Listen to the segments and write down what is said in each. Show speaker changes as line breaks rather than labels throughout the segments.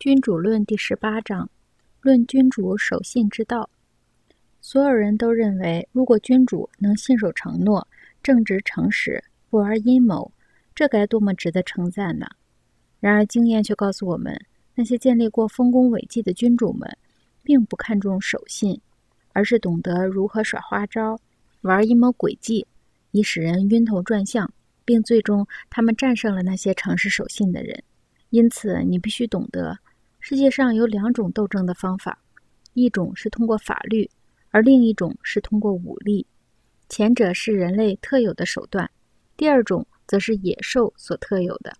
君主论第十八章，论君主守信之道。所有人都认为，如果君主能信守承诺、正直诚实、不玩阴谋，这该多么值得称赞呢？然而，经验却告诉我们，那些建立过丰功伟绩的君主们，并不看重守信，而是懂得如何耍花招、玩阴谋诡计，以使人晕头转向，并最终他们战胜了那些诚实守信的人。因此，你必须懂得。世界上有两种斗争的方法，一种是通过法律，而另一种是通过武力。前者是人类特有的手段，第二种则是野兽所特有的。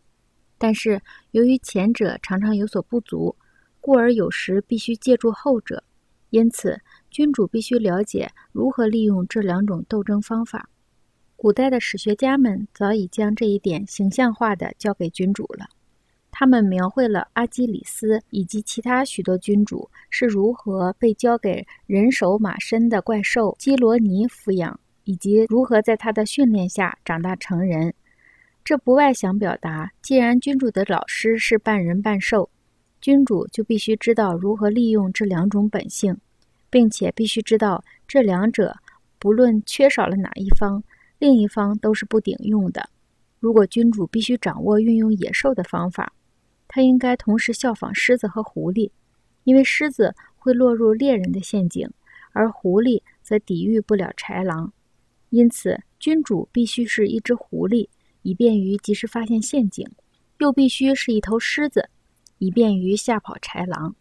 但是由于前者常常有所不足，故而有时必须借助后者。因此，君主必须了解如何利用这两种斗争方法。古代的史学家们早已将这一点形象化地交给君主了。他们描绘了阿基里斯以及其他许多君主是如何被交给人手马身的怪兽基罗尼抚养，以及如何在他的训练下长大成人。这不外想表达，既然君主的老师是半人半兽，君主就必须知道如何利用这两种本性，并且必须知道这两者不论缺少了哪一方，另一方都是不顶用的。如果君主必须掌握运用野兽的方法，他应该同时效仿狮子和狐狸，因为狮子会落入猎人的陷阱，而狐狸则抵御不了豺狼。因此，君主必须是一只狐狸，以便于及时发现陷阱；又必须是一头狮子，以便于吓跑豺狼。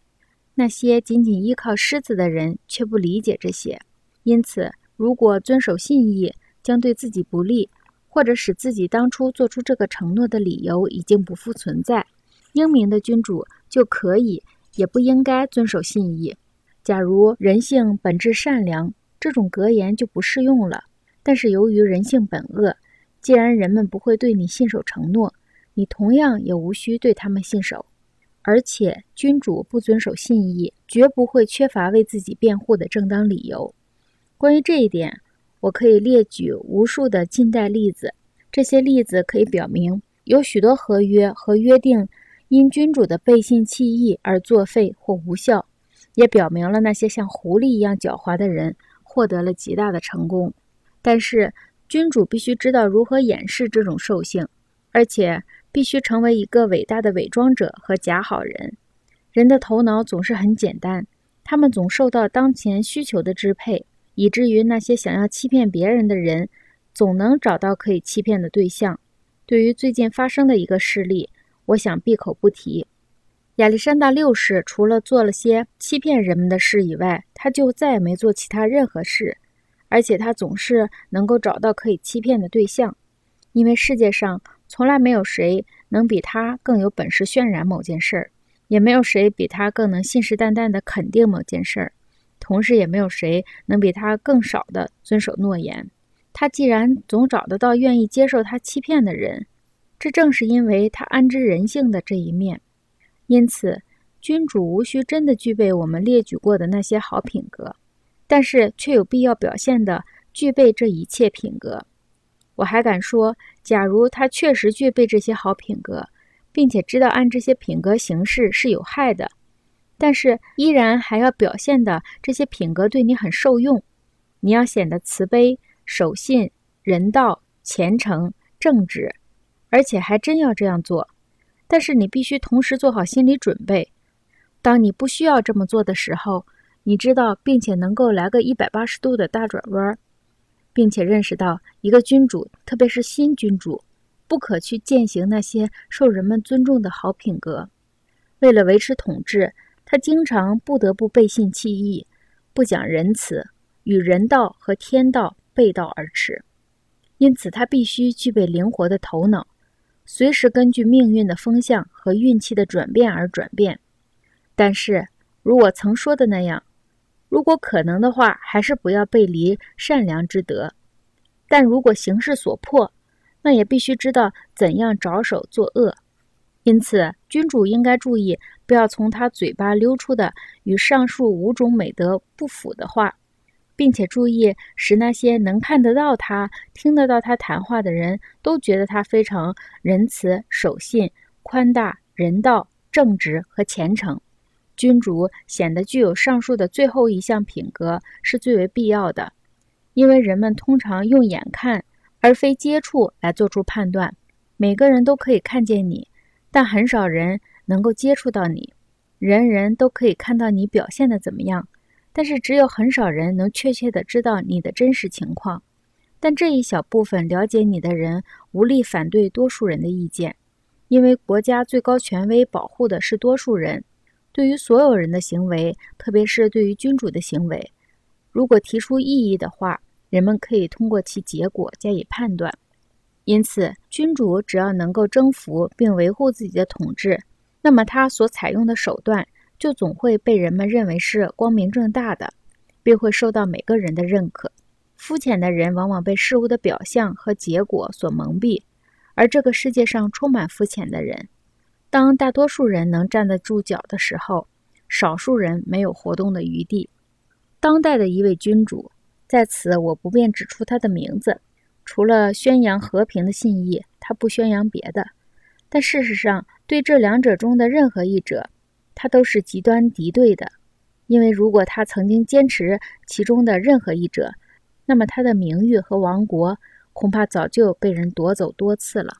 那些仅仅依靠狮子的人却不理解这些，因此，如果遵守信义将对自己不利，或者使自己当初做出这个承诺的理由已经不复存在。英明的君主就可以，也不应该遵守信义。假如人性本质善良，这种格言就不适用了。但是由于人性本恶，既然人们不会对你信守承诺，你同样也无需对他们信守。而且，君主不遵守信义，绝不会缺乏为自己辩护的正当理由。关于这一点，我可以列举无数的近代例子。这些例子可以表明，有许多合约和约定。因君主的背信弃义而作废或无效，也表明了那些像狐狸一样狡猾的人获得了极大的成功。但是，君主必须知道如何掩饰这种兽性，而且必须成为一个伟大的伪装者和假好人。人的头脑总是很简单，他们总受到当前需求的支配，以至于那些想要欺骗别人的人，总能找到可以欺骗的对象。对于最近发生的一个事例。我想闭口不提。亚历山大六世除了做了些欺骗人们的事以外，他就再也没做其他任何事。而且他总是能够找到可以欺骗的对象，因为世界上从来没有谁能比他更有本事渲染某件事儿，也没有谁比他更能信誓旦旦地肯定某件事儿，同时也没有谁能比他更少地遵守诺言。他既然总找得到愿意接受他欺骗的人。这正是因为他安知人性的这一面，因此君主无需真的具备我们列举过的那些好品格，但是却有必要表现的具备这一切品格。我还敢说，假如他确实具备这些好品格，并且知道按这些品格行事是有害的，但是依然还要表现的这些品格对你很受用。你要显得慈悲、守信、人道、虔诚、正直。而且还真要这样做，但是你必须同时做好心理准备。当你不需要这么做的时候，你知道，并且能够来个一百八十度的大转弯，并且认识到，一个君主，特别是新君主，不可去践行那些受人们尊重的好品格。为了维持统治，他经常不得不背信弃义，不讲仁慈，与人道和天道背道而驰。因此，他必须具备灵活的头脑。随时根据命运的风向和运气的转变而转变，但是，如我曾说的那样，如果可能的话，还是不要背离善良之德。但如果形势所迫，那也必须知道怎样着手作恶。因此，君主应该注意，不要从他嘴巴溜出的与上述五种美德不符的话。并且注意，使那些能看得到他、听得到他谈话的人都觉得他非常仁慈、守信、宽大、人道、正直和虔诚。君主显得具有上述的最后一项品格是最为必要的，因为人们通常用眼看而非接触来做出判断。每个人都可以看见你，但很少人能够接触到你。人人都可以看到你表现的怎么样，但是只有很少人能确切的知道你的真实情况。但这一小部分了解你的人无力反对多数人的意见，因为国家最高权威保护的是多数人。对于所有人的行为，特别是对于君主的行为，如果提出异议的话，人们可以通过其结果加以判断。因此，君主只要能够征服并维护自己的统治，那么他所采用的手段就总会被人们认为是光明正大的，并会受到每个人的认可。肤浅的人往往被事物的表象和结果所蒙蔽，而这个世界上充满肤浅的人。当大多数人能站得住脚的时候，少数人没有活动的余地。当代的一位君主，在此我不便指出他的名字。除了宣扬和平的信义，他不宣扬别的。但事实上，对这两者中的任何一者，他都是极端敌对的。因为如果他曾经坚持其中的任何一者，那么他的名誉和王国恐怕早就被人夺走多次了。